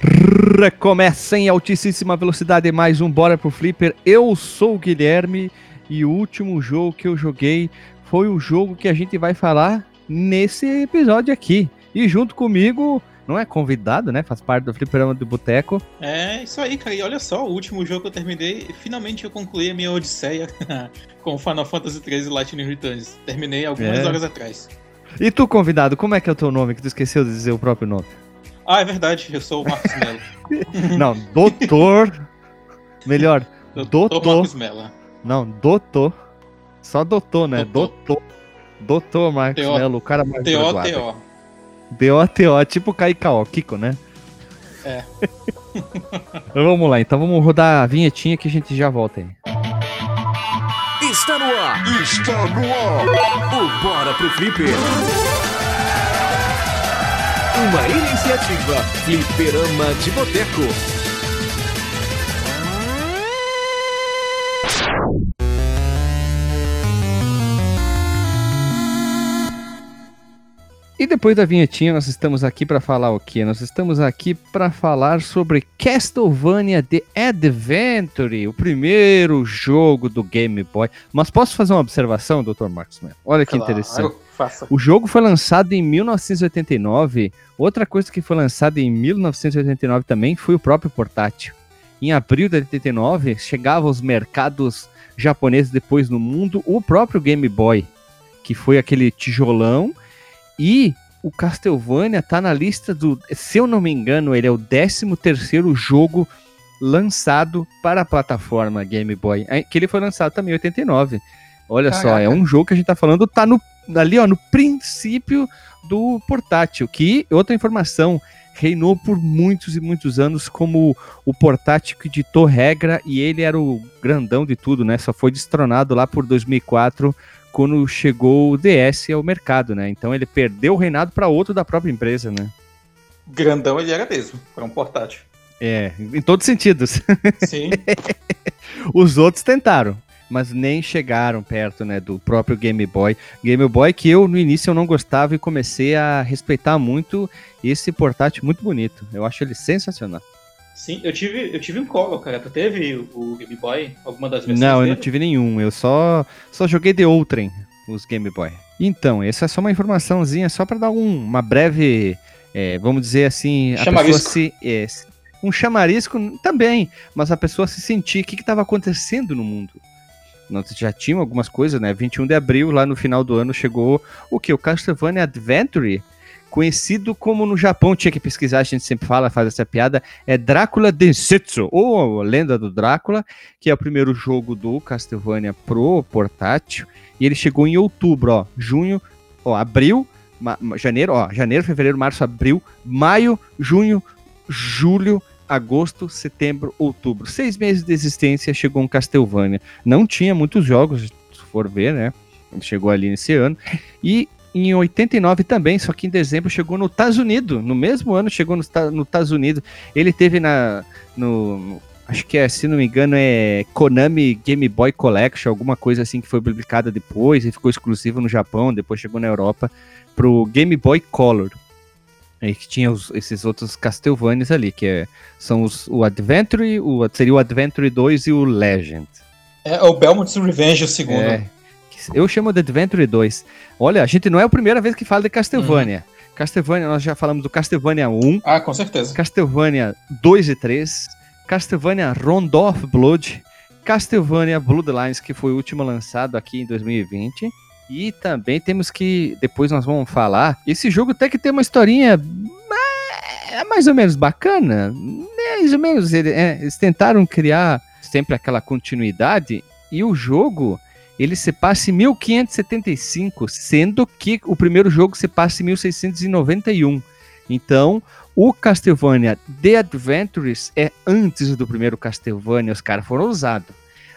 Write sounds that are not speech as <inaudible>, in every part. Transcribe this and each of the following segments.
Recomeça em altíssima velocidade mais um Bora pro Flipper. Eu sou o Guilherme e o último jogo que eu joguei foi o jogo que a gente vai falar nesse episódio aqui. E junto comigo, não é convidado, né? Faz parte do Fliperama do Boteco. É, isso aí, cara. E olha só, o último jogo que eu terminei, finalmente eu concluí a minha odisseia <laughs> com Final Fantasy XIII Lightning Returns. Terminei algumas É. horas atrás. E tu, convidado, como é que é o teu nome? Que tu esqueceu de dizer o próprio nome. Ah, é verdade, eu sou o Marcos Mello. <laughs> Não, doutor. Melhor, Doutor. sou o Marcos Mello. não, doutor. Só doutor, né? Doutor. Doutor. Doutor Marcos T.O. Melo, o cara mais graduado. D-O-T-O, tipo Kaikao, Kiko, né? É. <laughs> vamos lá, então vamos rodar a vinhetinha que a gente já volta aí. Está no ar Está no ar! o Bora pro Flipper. Uma iniciativa Fliperama de Boteco. E depois da vinhetinha, nós estamos aqui para falar o quê? Nós estamos aqui para falar sobre Castlevania The Adventure, o primeiro jogo do Game Boy. Mas posso fazer uma observação, Dr. Marcos Mello? Olha que interessante. Faça. O jogo foi lançado em 1989. Outra coisa que foi lançada em 1989 também foi o próprio portátil. Em abril de 89, chegava aos mercados japoneses depois no mundo o próprio Game Boy, que foi aquele tijolão. E o Castlevania tá na lista do, se eu não me engano, ele é o 13 terceiro jogo lançado para a plataforma Game Boy, que ele foi lançado também em 89. Olha só, Caraca. é um jogo que a gente tá falando, tá no, ali ó, no princípio do portátil, que, outra informação, reinou por muitos e muitos anos como o portátil que ditou regra e ele era o grandão de tudo, né? Só foi destronado lá por 2004 quando chegou o DS ao mercado, né? Então ele perdeu o reinado para outro da própria empresa, né? Grandão ele era mesmo, para um portátil. É, em todos os sentidos. Sim, <laughs> Os outros tentaram, mas nem chegaram perto, né, do próprio Game Boy. Game Boy que eu no início eu não gostava e comecei a respeitar muito esse portátil muito bonito. Eu acho ele sensacional. sim. Eu tive, eu tive um Color, cara. Tu teve o- Game Boy? Alguma das versões Não, eu não tive nenhum. Eu só só joguei de outrem os Game Boy. Então, essa é só uma informaçãozinha, só para dar um- uma breve, é, vamos dizer assim, a Chamarisco. pessoa se é, um chamarisco também, mas a pessoa se sentir o que estava acontecendo no mundo. Nós já tínhamos algumas coisas, né? 21 de abril, lá no final do ano, chegou o que? O Castlevania Adventure, conhecido como no Japão, tinha que pesquisar, a gente sempre fala, faz essa piada, é Drácula Densetsu, ou Lenda do Drácula, que é o primeiro jogo do Castlevania pro portátil, e ele chegou em outubro, ó, junho, ó, abril, janeiro, ó, janeiro, fevereiro, março, abril, maio, junho, julho, agosto, setembro, outubro. Seis meses de existência chegou um Castlevania. Não tinha muitos jogos, se for ver, né? Chegou ali nesse ano. E em 89 também, só que em dezembro chegou no Estados Unidos. No mesmo ano chegou nos no Estados Unidos. Ele teve na. No- acho que é, se não me engano, é Konami Game Boy Collection, alguma coisa assim que foi publicada depois e ficou exclusivo no Japão, depois chegou na Europa pro Game Boy Color. Aí que tinha os- esses outros Castlevanias ali, que é, são os, o Adventure, o, seria o Adventure 2 e o Legend. É o Belmont's Revenge, o segundo. É, eu chamo de Adventure 2. Olha, a gente não é a primeira vez que fala de Castlevania. Castlevania, nós já falamos do Castlevania 1, Ah, com certeza. Castlevania 2 e 3, Castlevania Rondo of Blood, Castlevania Bloodlines, que foi o último lançado aqui em 2020. E também temos que, depois nós vamos falar, esse jogo até que tem uma historinha ma- mais ou menos bacana, mais ou menos, é, eles tentaram criar sempre aquela continuidade, e o jogo, ele se passa em 1575, sendo que o primeiro jogo se passa em 1691. Então, o Castlevania The Adventures é antes do primeiro Castlevania, os caras foram ousados.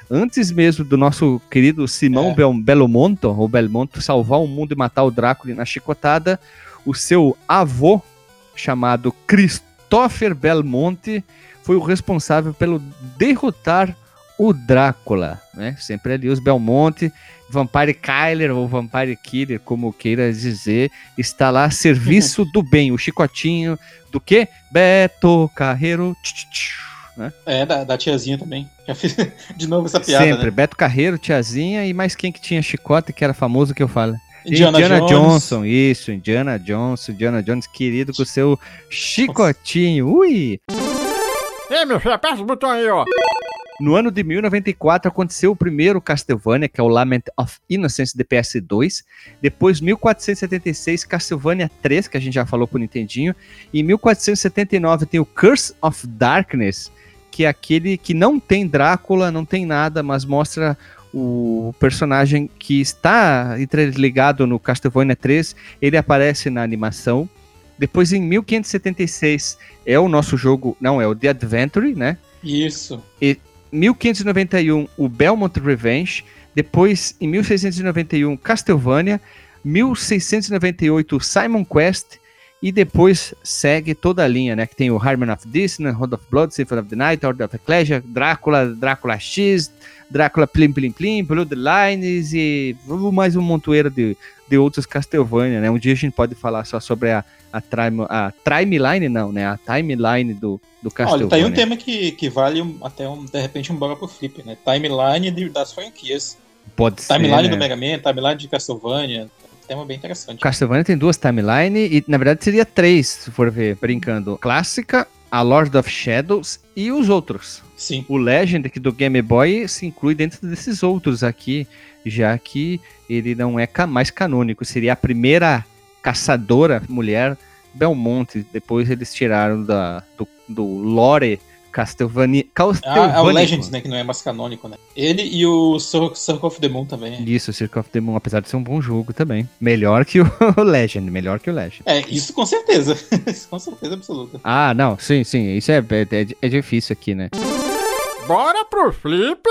Antes mesmo do nosso querido Simão É. Bel Belomonto, ou Belmonto, salvar o mundo e matar o Drácula na chicotada, o seu avô, chamado Christopher Belmonte, foi o responsável pelo derrotar o Drácula. né? Sempre ali os Belmonte, Vampire Kyler ou Vampire Killer, como queira dizer, está lá a serviço <laughs> do bem. O chicotinho do quê? Beto Carreiro. tch, tch, né? É, da, da tiazinha também. Já fiz <laughs> de novo essa piada, Sempre. né? Beto Carreiro, tiazinha e mais quem que tinha chicote, que era famoso que eu falo. Indiana, Jones. Johnson, isso, Indiana Johnson, Indiana Jones, querido com o seu chicotinho. Ui! Ei, meu filho, aperta o botão aí, ó. No ano de 1094 aconteceu o primeiro Castlevania, que é o Lament of Innocence de PS2. Depois, 1476, Castlevania 3, que a gente já falou pro Nintendinho. E em 1479 tem o Curse of Darkness, que é aquele que não tem Drácula, não tem nada, mas mostra o personagem que está interligado no Castlevania 3. Ele aparece na animação. Depois, em 1576, é o nosso jogo, não, é o The Adventure, né? Isso. 1591, o Belmont Revenge. Depois, em 1691, Castlevania. 1698, o Simon Quest. E depois segue toda a linha, né? Que tem o Harmony of Dissonance, Road of Blood, Symphony of the Night, Order of Ecclesia, Drácula, Drácula X, Drácula Plim Plim Plim, Bloodlines e mais um montoeiro de, de outros Castlevania, né? Um dia a gente pode falar só sobre a, a, time, a timeline, não, né? A timeline do, do Castlevania. Olha, tá aí um tema que, que vale um- até, um, de repente, um bora pro flip, né? Timeline de- das franquias. Pode ser, Timeline né? do Mega Man, timeline de Castlevania. Tema bem interessante. Castlevania tem duas timelines e, na verdade, seria três, se for ver, brincando. Clássica, a Lord of Shadows e os outros. Sim. O Legend aqui do Game Boy se inclui dentro desses outros aqui, já que ele não é mais canônico. Seria a primeira caçadora mulher Belmonte. Depois eles tiraram da, do, do lore Castlevania. Ah, é o. Legends, né? Que não é mais canônico, né? Ele e o Cir- Circle of the Moon também. Isso, Circle of the Moon, apesar de ser um bom jogo também. Melhor que o <laughs> Legend, melhor que o Legend. É, isso com certeza. <laughs> isso com certeza absoluta. Ah, não, sim, sim, isso é, é, é difícil aqui, né? Bora pro flip.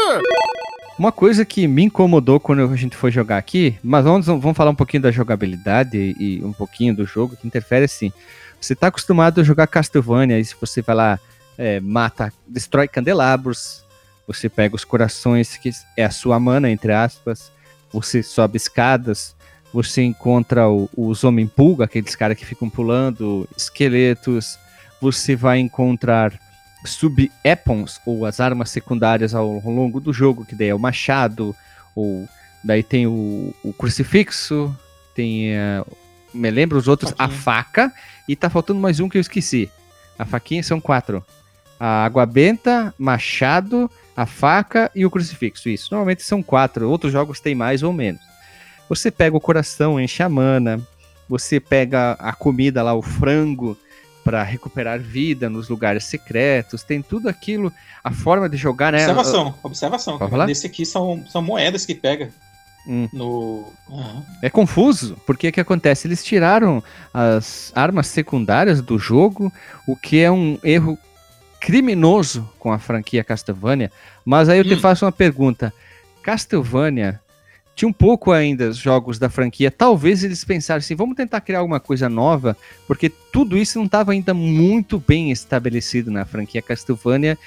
Uma coisa que me incomodou quando a gente foi jogar aqui, mas vamos, vamos falar um pouquinho da jogabilidade e um pouquinho do jogo, que interfere assim. Você tá acostumado a jogar Castlevania, e se você vai lá, é, mata, destrói candelabros, você pega os corações, que é a sua mana, entre aspas, você sobe escadas, você encontra o- os homem-pulga, aqueles caras que ficam pulando, esqueletos, você vai encontrar sub-weapons, ou as armas secundárias ao, ao longo do jogo, que daí é o machado, ou daí tem o, o crucifixo, tem, eh, me lembro os outros, a Faquinha. faca, e tá faltando mais um que eu esqueci. A faquinha são quatro. A água benta, machado, a faca e o crucifixo. Isso, normalmente são quatro. Outros jogos têm mais ou menos. Você pega o coração, enche a mana. Você pega a comida lá, o frango, para recuperar vida nos lugares secretos. Tem tudo aquilo. A forma de jogar, né? Observação, observação. Pode? Nesse aqui são, são moedas que pega Hum. no. Aham. É confuso, porque o que acontece? Eles tiraram as armas secundárias do jogo, o que é um erro criminoso com a franquia Castlevania. Mas aí eu te Hum. faço uma pergunta: Castlevania tinha um pouco ainda os jogos da franquia, talvez eles pensaram assim, vamos tentar criar alguma coisa nova, porque tudo isso não estava ainda muito bem estabelecido na franquia Castlevania,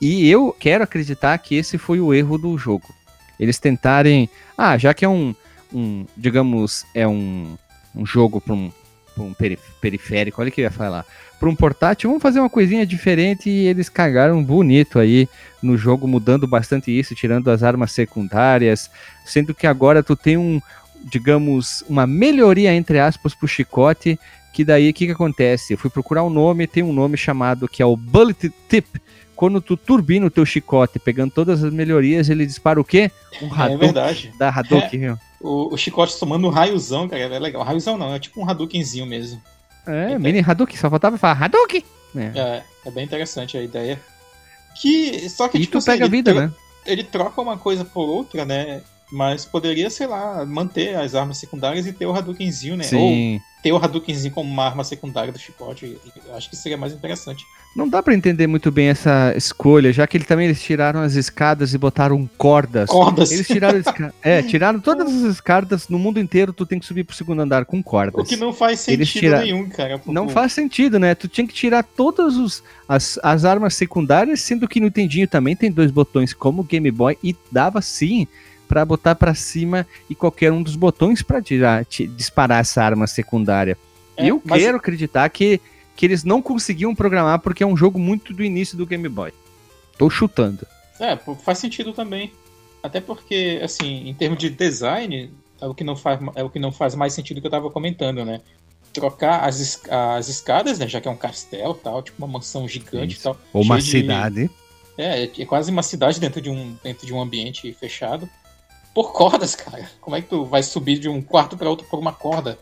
e eu quero acreditar que esse foi o erro do jogo. Eles tentarem, ah, já que é um, um digamos, é um, um jogo para um, pra um peri- periférico, olha o que eu ia falar, para um portátil, vamos fazer uma coisinha diferente e eles cagaram bonito aí no jogo, mudando bastante isso, tirando as armas secundárias, sendo que agora tu tem um, digamos, uma melhoria entre aspas pro chicote, que daí o que que acontece? Eu fui procurar um nome, tem um nome chamado que é o Bullet Tip. Quando tu turbina o teu chicote, pegando todas as melhorias, ele dispara o quê? Um É Hadouken verdade. da Hadouken, viu? O, o chicote tomando um raiozão, cara, é legal. Raiozão não, é tipo um Hadoukenzinho mesmo. É, mini Hadouken, só faltava falar Hadouken! É. É, é bem interessante a ideia. Que, só que, E tipo tu pega ele vida, né? Ele troca uma coisa por outra, né? Mas poderia, sei lá, manter as armas secundárias e ter o Hadoukenzinho, né? Ou Sim. ter o Hadoukenzinho como uma arma secundária do chicote. Acho que seria mais interessante. Não dá pra entender muito bem essa escolha, já que ele também eles tiraram as escadas e botaram cordas. Cordas. Eles tiraram. <laughs> É, tiraram todas as escadas no mundo inteiro, tu tem que subir pro segundo andar com cordas. O que não faz sentido tira- nenhum, cara. porque Não faz sentido, né? Tu tinha que tirar todas os, as, as armas secundárias, sendo que no Nintendinho também tem dois botões como o Game Boy e dava sim pra botar pra cima e qualquer um dos botões pra tirar, ti- disparar essa arma secundária. É, e eu mas- quero acreditar que, que eles não conseguiam programar porque é um jogo muito do início do Game Boy. Tô chutando. É, faz sentido também. Até porque, assim, em termos de design, é o que não faz, é o que não faz mais sentido que eu tava comentando, né? Trocar as, as escadas, né? Já que é um castelo tal, tipo uma mansão gigante e Isso. tal. Ou uma cheio de- cidade. É, é quase uma cidade dentro de um, dentro de um ambiente fechado. Por cordas, cara. Como é que tu vai subir de um quarto pra outro por uma corda?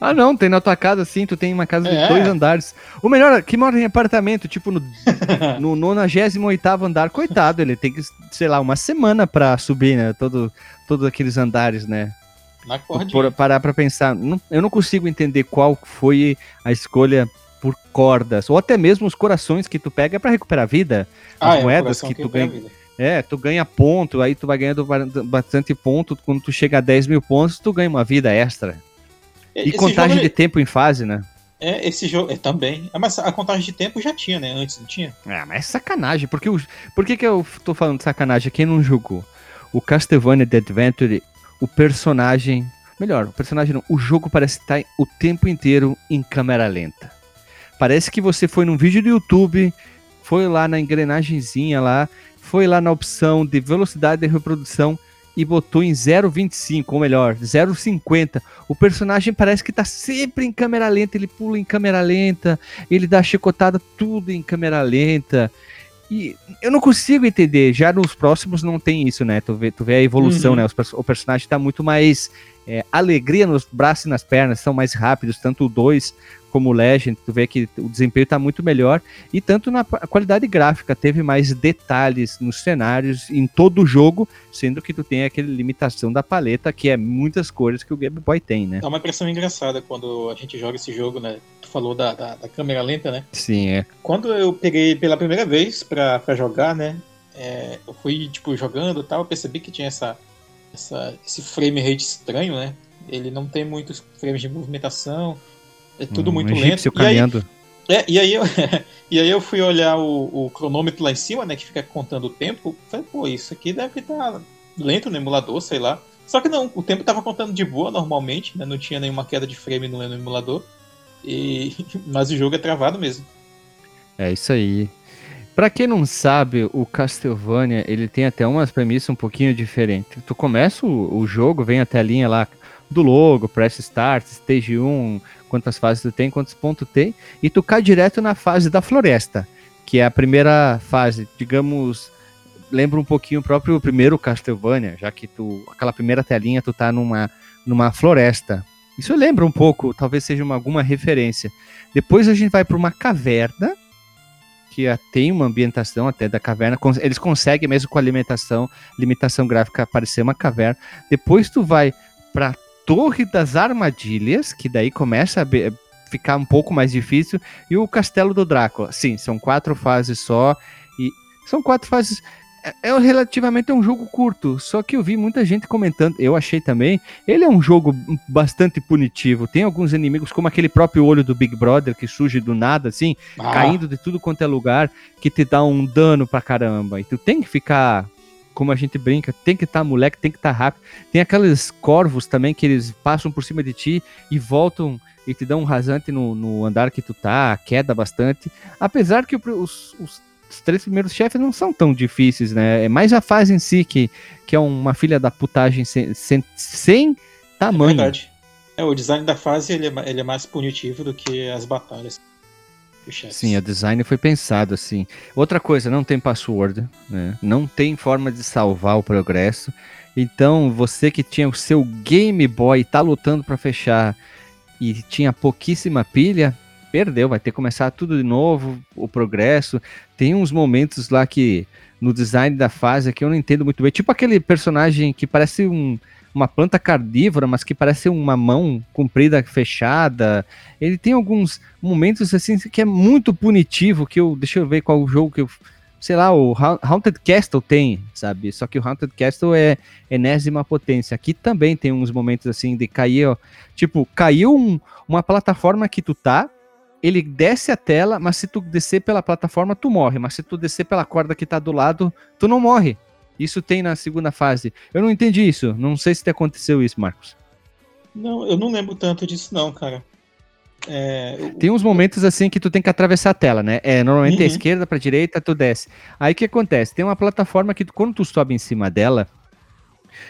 Ah, não, tem na tua casa sim, tu tem uma casa É. de dois andares. O melhor, é que mora em apartamento, tipo no, <laughs> no 98 andar, coitado, ele tem que, sei lá, uma semana pra subir, né? Todo, todos aqueles andares, né? Na cordinha. por- parar pra pensar. Não- eu não consigo entender qual foi a escolha por cordas, ou até mesmo os corações que tu pega pra recuperar a vida. Ah, as é, moedas que tu ganha. vida. É, tu ganha ponto, aí tu vai ganhando ba- bastante ponto. Quando tu chega a 10 mil pontos, tu ganha uma vida extra. E Esse contagem jogo, de tempo em fase, né? É, esse jogo. É, também. Ah, Mas a contagem de tempo já tinha, né? Antes, não tinha? Ah, mas é sacanagem. Porque o, por que, que eu tô falando de sacanagem? Quem não jogou? O Castlevania The Adventure, o personagem. Melhor, o personagem não. O jogo parece estar o tempo inteiro em câmera lenta. Parece que você foi num vídeo do YouTube, foi lá na engrenagemzinha lá, foi lá na opção de velocidade de reprodução e botou em 0,25, ou melhor, 0,50. O personagem parece que tá sempre em câmera lenta, ele pula em câmera lenta, ele dá chicotada tudo em câmera lenta. E eu não consigo entender. Já nos próximos não tem isso, né? Tu vê, tu vê a evolução, Uhum. né? Os o personagem tá muito mais é, alegria nos braços e nas pernas, são mais rápidos, tanto o 2 como o Legend. Tu vê que o desempenho tá muito melhor. E tanto na qualidade gráfica, teve mais detalhes nos cenários, em todo o jogo, sendo que tu tem aquela limitação da paleta, que é muitas cores que o Game Boy tem, né? Dá uma impressão engraçada quando a gente joga esse jogo, né? Tu falou da, da, da câmera lenta, né? Sim, é. Quando eu peguei pela primeira vez pra, pra jogar, né? é, eu fui, tipo, jogando e tal, eu percebi que tinha essa, essa, esse frame rate estranho, né? Ele não tem muitos frames de movimentação, é tudo Um muito egípcio lento. E aí, é, e, aí eu, <laughs> e aí eu fui olhar o, o cronômetro lá em cima, né? Que fica contando o tempo. Falei, pô, isso aqui deve estar lento no emulador, sei lá. Só que não, o tempo tava contando de boa normalmente, né? Não tinha nenhuma queda de frame no, no emulador. E, <laughs> mas o jogo é travado mesmo. É isso aí. Pra quem não sabe, o Castlevania, ele tem até umas premissas um pouquinho diferentes. Tu começa o, o jogo, vem até a linha lá do logo, press start, stage 1, quantas fases tu tem, quantos pontos tem, e tu cai direto na fase da floresta, que é a primeira fase, digamos, lembra um pouquinho o próprio primeiro Castlevania, já que tu, aquela primeira telinha, tu tá numa, numa floresta. Isso lembra um pouco, talvez seja uma, alguma referência. Depois a gente vai para uma caverna, que ah, tem uma ambientação até da caverna. Eles conseguem mesmo com a alimentação, limitação gráfica parecer uma caverna. Depois tu vai para Torre das Armadilhas, que daí começa a ficar um pouco mais difícil, e o Castelo do Drácula. Sim, são quatro fases só e são quatro fases. É, é relativamente um jogo curto, só que eu vi muita gente comentando, eu achei também, ele é um jogo bastante punitivo. Tem alguns inimigos, como aquele próprio olho do Big Brother, que surge do nada, assim, Ah, caindo de tudo quanto é lugar, que te dá um dano pra caramba. E tu tem que ficar, como a gente brinca, tem que estar moleque, tem que estar rápido. Tem aqueles corvos também que eles passam por cima de ti e voltam e te dão um rasante no, no andar que tu tá, queda bastante. Apesar que os, os- os três primeiros chefes não são tão difíceis, né? É mais a fase em si que, que é uma filha da putagem sem, sem, sem é tamanho. verdade. É, o design da fase ele é, ele é mais punitivo do que as batalhas. Sim, o design foi pensado assim. Outra coisa, não tem password, né? Não tem forma de salvar o progresso. Então, você que tinha o seu Game Boy e tá lutando para fechar e tinha pouquíssima pilha, perdeu, vai ter que começar tudo de novo, o progresso. Tem uns momentos lá que no design da fase que eu não entendo muito bem. Tipo aquele personagem que parece um, uma planta carnívora, mas que parece uma mão comprida fechada. Ele tem alguns momentos assim que é muito punitivo, que eu deixa eu ver qual o jogo que eu sei lá, o Haunted Castle tem, sabe? Só que o Haunted Castle é enésima potência. Aqui também tem uns momentos assim de cair, ó, tipo, caiu um, uma plataforma que tu tá, ele desce a tela, mas se tu descer pela plataforma, tu morre. Mas se tu descer pela corda que tá do lado, tu não morre. Isso tem na segunda fase. Eu não entendi isso. Não sei se te aconteceu isso, Marcos. Não, eu não lembro tanto disso, não, cara. É, eu... Tem uns momentos assim que tu tem que atravessar a tela, né? É, normalmente uhum. a esquerda para direita, tu desce. Aí o que acontece? Tem uma plataforma que quando tu sobe em cima dela,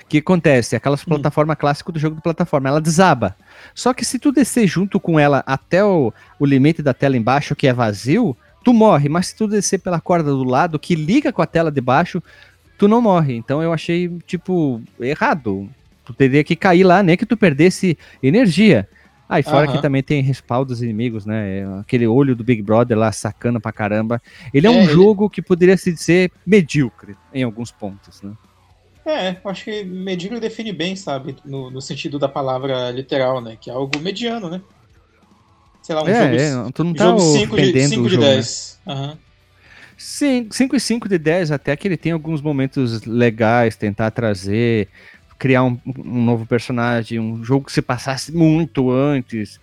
o que acontece? Aquelas uhum. plataforma clássica do jogo de plataforma, ela desaba. Só que se tu descer junto com ela até o, o limite da tela embaixo, que é vazio, tu morre. Mas se tu descer pela corda do lado, que liga com a tela de baixo, tu não morre. Então eu achei, tipo, errado. Tu teria que cair lá, nem que tu perdesse energia. Ah, e fora uhum. que também tem respaldo dos inimigos, né? Aquele olho do Big Brother lá sacana pra caramba. Ele é, é um ele... jogo que poderia se dizer medíocre em alguns pontos, né? É, acho que medíocre define bem, sabe? No, no, sentido da palavra literal, né? Que é algo mediano, né? Sei lá, um é, jogo, é, tu não tá jogo 5 de, 5 de 10. Né? Uhum. 5 e 5 de 10, até que ele tem alguns momentos legais, tentar trazer criar um, um, novo personagem, um jogo que se passasse muito antes.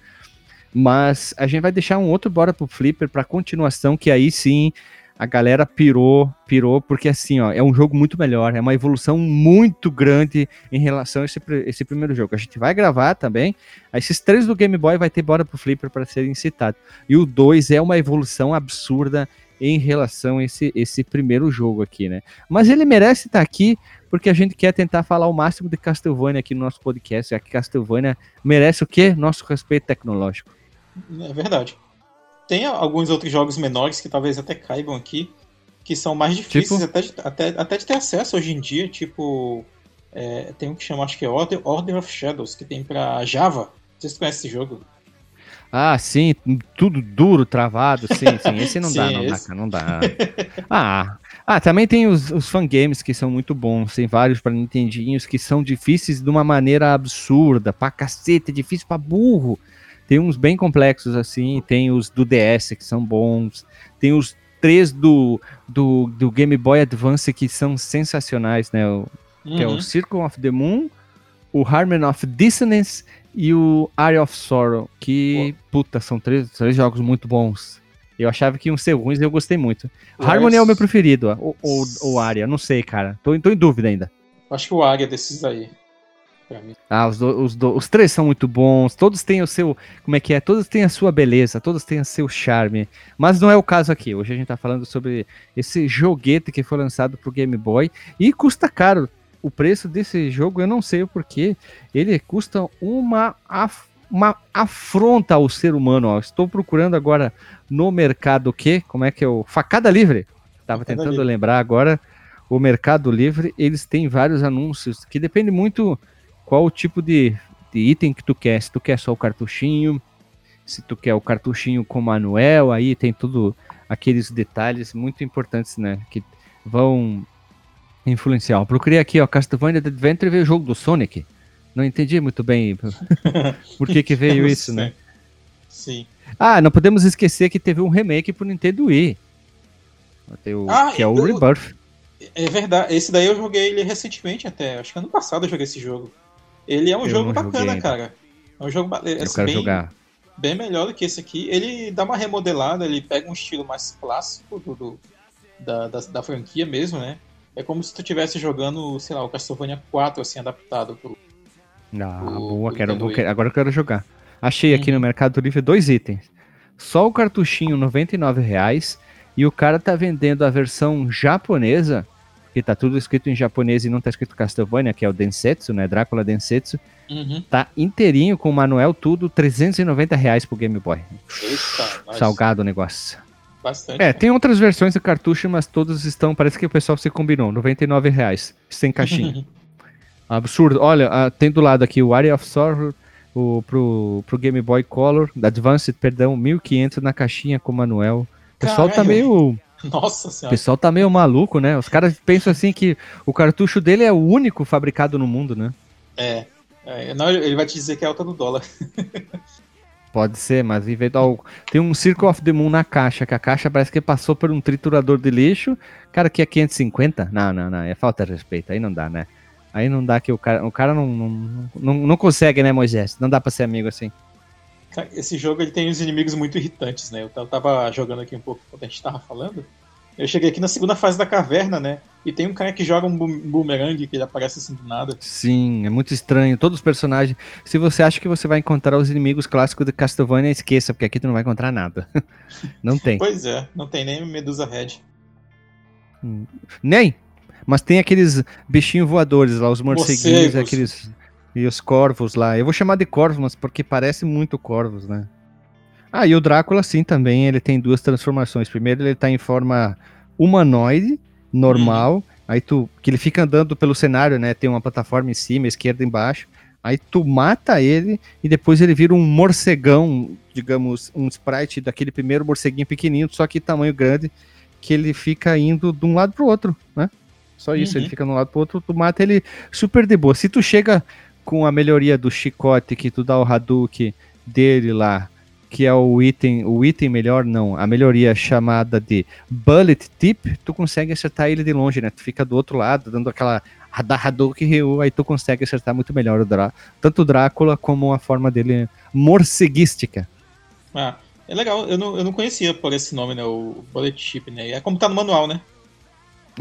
Mas a gente vai deixar um outro Bora pro Flipper pra continuação, que aí sim a galera pirou, pirou, porque assim, ó, é um jogo muito melhor, é uma evolução muito grande em relação a esse, esse primeiro jogo. A gente vai gravar também, esses três do Game Boy vai ter Bora pro Flipper para serem citados. E o 2 é uma evolução absurda em relação a esse, esse primeiro jogo aqui, né? Mas ele merece estar aqui porque a gente quer tentar falar o máximo de Castlevania aqui no nosso podcast, já que Castlevania merece o quê? Nosso respeito tecnológico. É verdade. Tem alguns outros jogos menores que talvez até caibam aqui, que são mais difíceis tipo? até, de, até, até de ter acesso hoje em dia, tipo. É, tem um que chama, acho que é Order, Order of Shadows, que tem pra Java. Vocês conhecem esse jogo? Ah, sim, tudo duro, travado, sim, sim. Esse não <laughs> sim, dá, não esse... dá, não dá. <laughs> Ah, ah, também tem os, os fangames que são muito bons. Tem vários para Nintendinhos que são difíceis de uma maneira absurda, pra cacete, difícil pra burro. Tem uns bem complexos assim, tem os do DS que são bons, tem os três do, do, do Game Boy Advance que são sensacionais, né? O, uhum. Que é o uhum. Circle of the Moon, o Harmony of Dissonance e o Area of Sorrow, que, Pô. puta, são três, três jogos muito bons. Eu achava que iam ser ruins e eu gostei muito. Harmony é o meu preferido, ou, ou, ou Area, não sei, cara. Tô, tô em dúvida ainda. Acho que o Area é desses aí. Ah, os, do, os, do, os três são muito bons, todos têm o seu. Como é que é? Todos têm a sua beleza, todos têm o seu charme. Mas não é o caso aqui. Hoje a gente tá falando sobre esse joguete que foi lançado pro Game Boy e custa caro o preço desse jogo, eu não sei o porquê, ele custa uma, af uma afronta ao ser humano. Ó. Estou procurando agora no mercado que, como é que é o Facada Livre? Estava tentando livre. lembrar agora. O Mercado Livre, eles têm vários anúncios que depende muito qual o tipo de, de item que tu quer. Se tu quer só o cartuchinho, se tu quer o cartuchinho com manuel, aí tem tudo aqueles detalhes muito importantes, né? Que vão influenciar. Eu procurei aqui, ó, Castlevania The Adventure veio o jogo do Sonic. Não entendi muito bem <laughs> por que que veio isso, né? Sim. Ah, não podemos esquecer que teve um remake pro Nintendo Wii. O, ah, que é o eu, Rebirth. É verdade. Esse daí eu joguei ele recentemente até. Acho que ano passado eu joguei esse jogo. Ele é um eu jogo bacana, cara. É um jogo eu assim, quero bem, jogar. bem melhor do que esse aqui. Ele dá uma remodelada, ele pega um estilo mais clássico do, do da, da, da franquia mesmo, né? É como se tu estivesse jogando, sei lá, o Castlevania 4, assim, adaptado pro. Ah, pro, boa, pro quero, vou, agora eu quero jogar. Achei aqui uhum. no Mercado Livre dois itens. Só o cartuchinho R$ reais e o cara tá vendendo a versão japonesa, que tá tudo escrito em japonês e não tá escrito Castlevania, que é o Densetsu, né? Drácula Densetsu. Uhum. Tá inteirinho com o manual tudo, 390 reais pro Game Boy. Eita, Salgado o negócio. Bastante. É, tem outras versões do cartucho, mas todas estão. Parece que o pessoal se combinou. 99 reais, sem caixinha. <laughs> Absurdo. Olha, uh, tem do lado aqui o Area of Sorrow o, pro, pro Game Boy Color, Advanced, perdão, 1500 na caixinha com manual. O pessoal Caralho. tá meio. Nossa O senhora. pessoal tá meio maluco, né? Os caras pensam assim que o cartucho dele é o único fabricado no mundo, né? É. é, não, ele vai te dizer que é alta do dólar. <laughs> Pode ser, mas em vez do... tem um Circle of the Moon na caixa, que a caixa parece que passou por um triturador de lixo. Cara, que é 550? Não, não, não, é falta de respeito, aí não dá, né? Aí não dá que o cara, o cara não, não, não, não consegue, né, Moisés? Não dá pra ser amigo assim. Esse jogo ele tem uns inimigos muito irritantes, né? Eu ta- tava jogando aqui um pouco quando a gente tava falando. Eu cheguei aqui na segunda fase da caverna, né? E tem um cara que joga um boomerang que ele aparece assim do nada. Sim, é muito estranho. Todos os personagens. Se você acha que você vai encontrar os inimigos clássicos de Castlevania, esqueça, porque aqui tu não vai encontrar nada. <laughs> não tem. Pois é, não tem nem Medusa Red. Nem! Mas tem aqueles bichinhos voadores lá, os morceguinhos, Morcegos. aqueles. E os corvos lá. Eu vou chamar de corvos, mas porque parece muito corvos, né? Ah, e o Drácula, sim, também. Ele tem duas transformações. Primeiro, ele tá em forma humanoide, normal. Aí tu. Que ele fica andando pelo cenário, né? Tem uma plataforma em cima, esquerda embaixo. Aí tu mata ele e depois ele vira um morcegão, digamos, um sprite daquele primeiro morceguinho pequenininho, só que tamanho grande, que ele fica indo de um lado pro outro, né? Só isso, Uhum. ele fica de um lado pro outro, tu mata ele super de boa. Se tu chega com a melhoria do chicote, que tu dá o Hadouken dele lá, que é o item, o item melhor, não, a melhoria chamada de Bullet Tip, tu consegue acertar ele de longe, né? Tu fica do outro lado, dando aquela da Hadouken Ryu, aí tu consegue acertar muito melhor o Drá tanto o Drácula como a forma dele morceguística. Ah, é legal, eu não, eu não conhecia por esse nome, né? O Bullet Chip, né? É como tá no manual, né?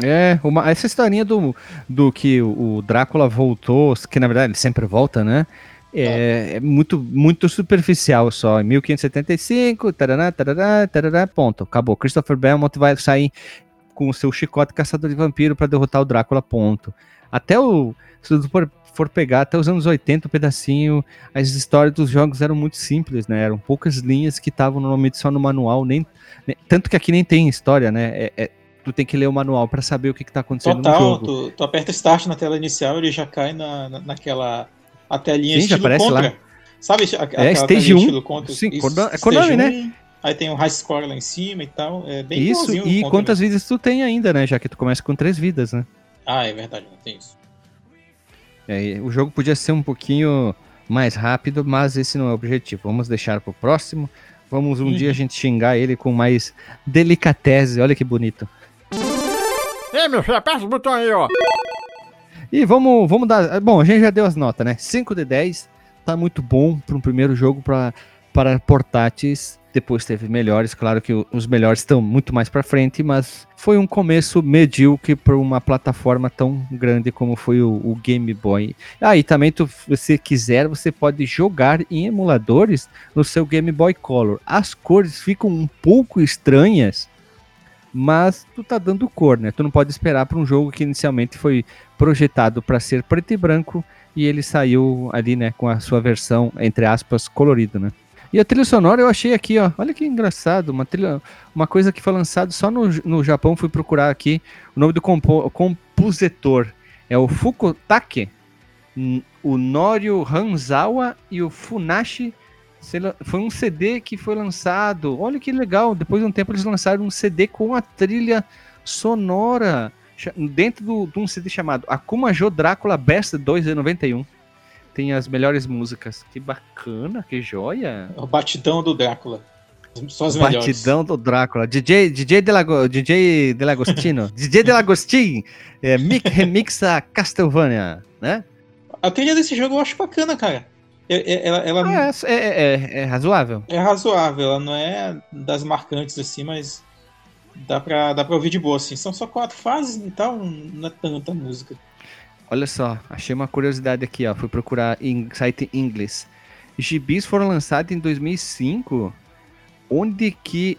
É, uma- essa historinha do, do que o, Drácula voltou, que na verdade ele sempre volta, né? É, é muito, muito superficial só. Em 1575, tarará, tarará, tarará, ponto. Acabou. Christopher Belmont vai sair com o seu chicote caçador de vampiro para derrotar o Drácula, ponto. Até o. Se for, for pegar até os anos 80, o pedacinho, as histórias dos jogos eram muito simples, né? Eram poucas linhas que estavam normalmente só no manual, nem, nem- tanto que aqui nem tem história, né? É- é- tu tem que ler o manual para saber o que, que tá acontecendo no Total, jogo. tu, tu aperta Start na tela inicial ele já cai na, na- naquela. A telinha Sim, já estilo aparece contra. lá. Sabe a- aquela Stage telinha 1. estilo contra? Sim, Isso, Konami- é Stage Konami, né? 1, Aí tem um high score lá em cima e tal. É bem Isso, e quantas mesmo. vidas tu tem ainda, né? Já que tu começa com três vidas, né? Ah, é verdade, não tem isso. É, o jogo podia ser um pouquinho mais rápido, mas esse não é o objetivo. Vamos deixar pro próximo. Vamos um Uhum. dia a gente xingar ele com mais delicatese. Olha que bonito. Ei, meu filho, aperta o botão aí, ó. E vamos, vamos dar. Bom, a gente já deu as notas, né? 5 de 10. Tá muito bom para um primeiro jogo pra, para portáteis. Depois teve melhores. Claro que os melhores estão muito mais para frente, mas foi um começo medíocre para uma plataforma tão grande como foi o, o Game Boy. Ah, e também, tu, se você quiser, você pode jogar em emuladores no seu Game Boy Color. As cores ficam um pouco estranhas, mas tu tá dando cor, né? Tu não pode esperar para um jogo que inicialmente foi projetado para ser preto e branco e ele saiu ali, né, com a sua versão entre aspas colorida, né? E a trilha sonora eu achei aqui, ó, olha que engraçado, uma trilha, uma coisa que foi lançado só no, no Japão, fui procurar aqui o nome do compo- compositor é o Fukutake, o Norio Hanzawa e o Funashi. Foi um CD que foi lançado. Olha que legal. Depois de um tempo eles lançaram um CD com a trilha sonora dentro do- de um CD chamado Akuma Jo Drácula Best 2 de 91. Tem as melhores músicas. Que bacana, que joia. É o batidão do Drácula. São as melhores. Batidão do Drácula. DJ, DJ, Delago, DJ Delagostino. <laughs> DJ Delagostin. É, remixa Castlevania, né? A trilha desse jogo eu acho bacana, cara. É- é- Ela, ela Ah, é, é, é- é razoável. é razoável, ela não é das marcantes assim, mas dá pra, dá pra ouvir de boa, assim. São só quatro fases e tal, não é tanta música. Olha só, achei uma curiosidade aqui, ó. Fui procurar em site inglês. Gibis foram lançados em 2005, onde que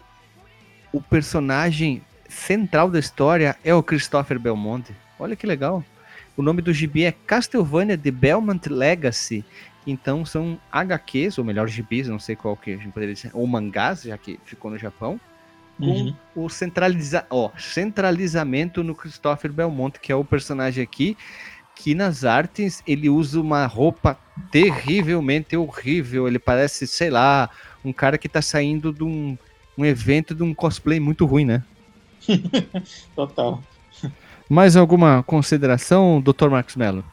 o personagem central da história é o Christopher Belmont. Olha que legal. O nome do gibi é Castlevania The Belmont Legacy. Então são HQs, ou melhor, gibis, não sei qual que a gente poderia dizer, ou mangás, já que ficou no Japão, com Uhum. o centraliza ó, centralizamento no Christopher Belmont, que é o personagem aqui, que nas artes ele usa uma roupa terrivelmente horrível. Ele parece, sei lá, um cara que tá saindo de um, um evento de um cosplay muito ruim, né? <laughs> Total. Mais alguma consideração, Dr. Marcos Mello?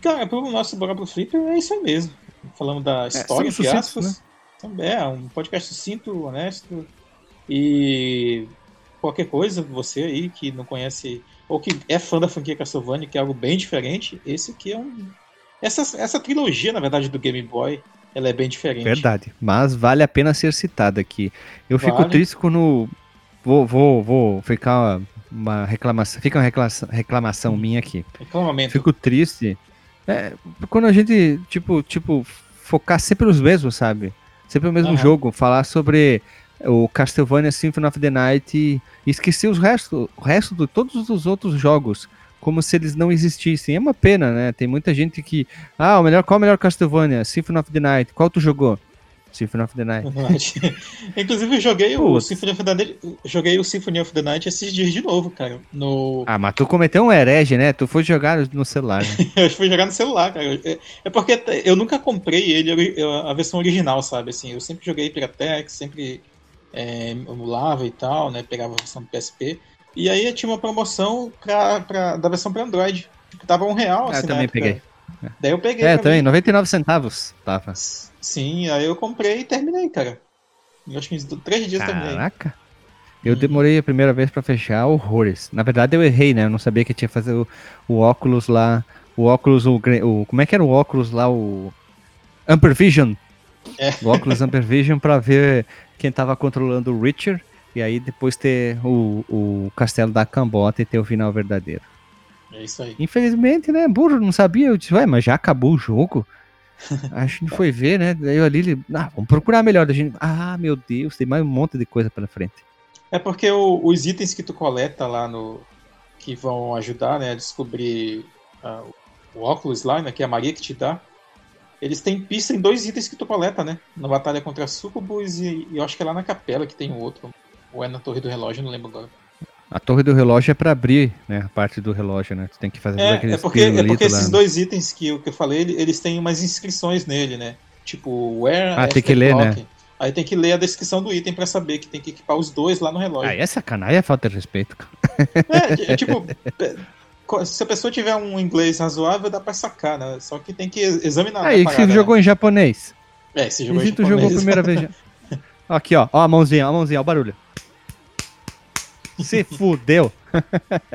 Cara, pro nosso Bora pro Flipper é isso mesmo. Falamos da história, somos entre sucintos, aspas. Também é um podcast sucinto, honesto. E qualquer coisa, você aí que não conhece, ou que é fã da franquia Castlevania, que é algo bem diferente, esse aqui é um. Essa, essa trilogia, na verdade, do Game Boy, ela é bem diferente. Verdade, mas vale a pena ser citada aqui. Eu fico Vale. triste quando. Vou, vou, vou ficar uma reclamação. Fica uma reclamação, reclamação minha aqui. Reclamamento. Fico triste. É, quando a gente, tipo, tipo, focar sempre nos mesmos, sabe? Sempre o mesmo Aham. jogo. Falar sobre o Castlevania Symphony of the Night e esquecer os resto, o resto de todos os outros jogos. Como se eles não existissem. É uma pena, né? Tem muita gente que. Ah, o melhor, qual o melhor Castlevania? Symphony of the Night. Qual tu jogou? Symphony of the <laughs> Night. Inclusive, eu joguei o. Symphony of the Night, joguei o Symphony of the Night esses dias de novo, cara. No... Ah, mas tu cometeu um herege, né? Tu foi jogar no celular. Né? <laughs> Eu fui jogar no celular, cara. É, é porque eu nunca comprei ele, a versão original, sabe? Assim, eu sempre joguei Piratex, sempre é, emulava e tal, né? Pegava a versão do PSP. E aí tinha uma promoção pra, pra- da versão pra Android. Que tava um real, Ah, assim, eu também peguei. Daí eu peguei. É, também, mim. 99 centavos. Tava. Sim, aí eu comprei e terminei, cara. Eu acho que em três dias terminei. Caraca. Eu demorei a primeira vez pra fechar horrores. Na verdade, eu errei, né? Eu não sabia que tinha que fazer o, o óculos lá. O óculos, o, o. Como é que era o óculos lá? O. Amper Vision. É. O óculos Amper Vision pra ver quem tava controlando o Richard. E aí depois ter o, o castelo da Cambota e ter o final verdadeiro. É isso aí. Infelizmente, né? Burro, não sabia. Eu disse, ué, mas já acabou o jogo? A gente foi ver, né? Daí eu ali, ah, vamos procurar melhor. Da gente, ah, meu Deus, tem mais um monte de coisa pela frente. É porque o- os itens que tu coleta lá no. que vão ajudar né, a descobrir ah, o óculos lá, né, que é a Maria que te dá. Eles têm pista em dois itens que tu coleta, né? Na batalha contra Sucubus e, e eu acho que é lá na capela que tem o outro. Ou é na torre do relógio, não lembro agora. A torre do relógio é pra abrir, né? A parte do relógio, né? Tu tem que fazer É, aquele é porque, é porque esses lá. dois itens que, eu- que eu falei, ele- eles têm umas inscrições nele, né? Tipo, where Ah, tem que ler, né? Aí tem que ler a descrição do item pra saber que tem que equipar os dois lá no relógio. Ah, é sacanagem, é falta de respeito. cara. É, é, tipo, é, se a pessoa tiver um inglês razoável, dá pra sacar, né? Só que tem que ex- examinar. Aí, a que você parada, jogou em japonês. Né? É, se E jogou se em tu jogou a japonês. primeira vez. <laughs> Aqui, ó. Ó a mãozinha, ó a mãozinha, ó o barulho. Se fudeu.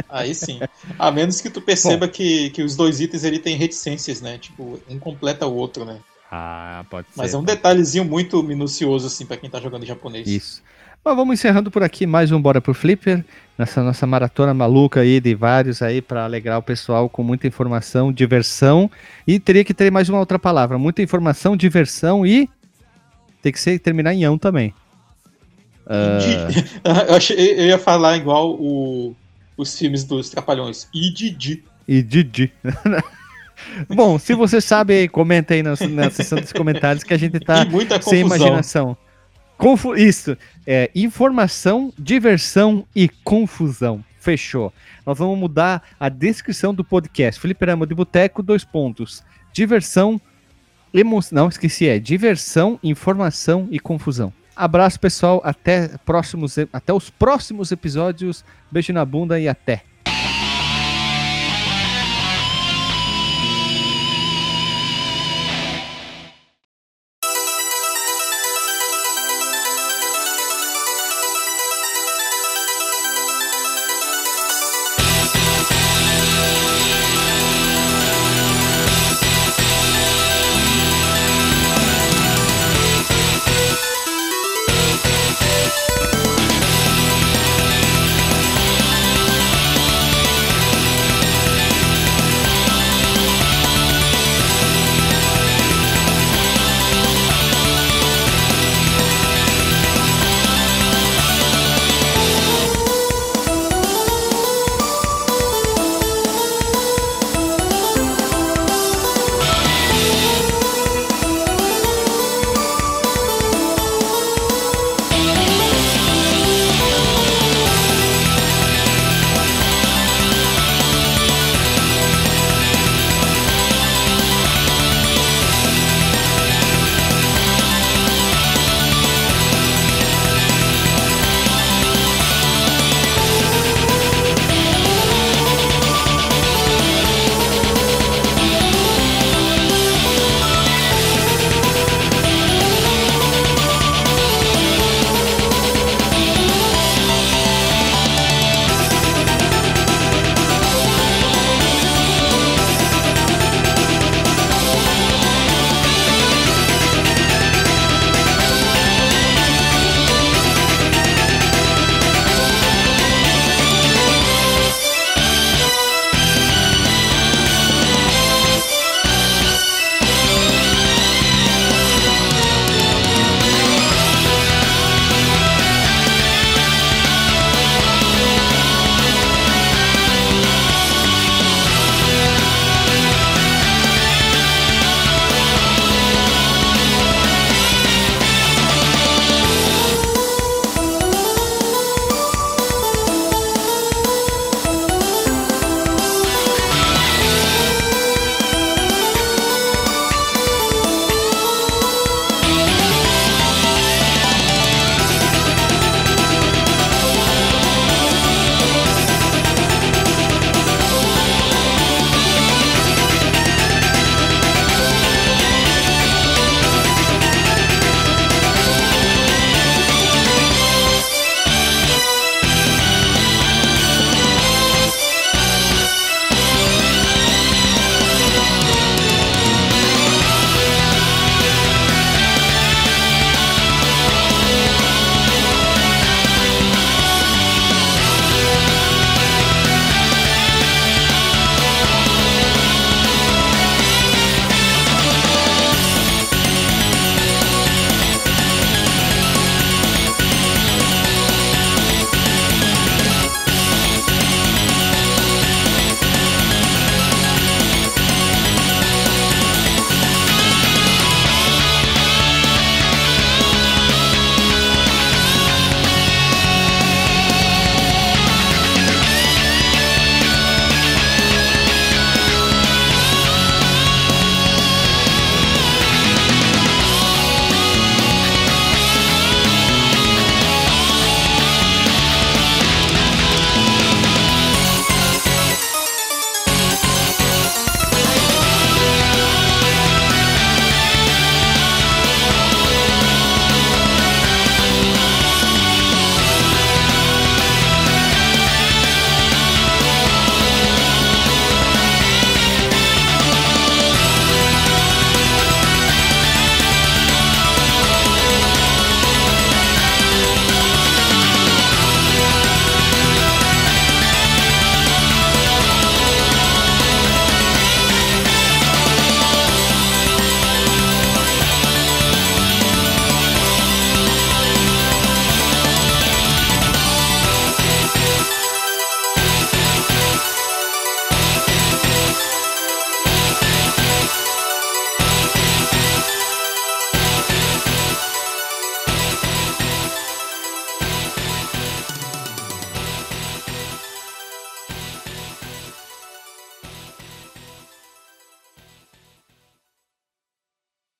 Aí sim. A menos que tu perceba que, que os dois itens ele tem reticências, né? Tipo, um completa o outro, né? Ah, pode ser. Mas é um detalhezinho muito minucioso, assim, pra quem tá jogando em japonês. Isso. Mas vamos encerrando por aqui mais um Bora pro Flipper. Nessa nossa maratona maluca aí de vários aí pra alegrar o pessoal com muita informação, diversão. E teria que ter mais uma outra palavra. Muita informação, diversão e. Tem que ser terminar em ão também. Di- <laughs> eu, achei, eu ia falar igual o- os filmes dos Trapalhões. E Didi. E Didi. <laughs> Bom, se você sabe comenta aí na, na seção dos comentários que a gente tá sem imaginação. Confu Isso. É, informação, diversão e confusão. Fechou. Nós vamos mudar a descrição do podcast. Fliperama de Boteco, dois pontos. Diversão, emoção. Não, esqueci, é diversão, informação e confusão. Abraço, pessoal. Até, próximos, até os próximos episódios. Beijo na bunda e até.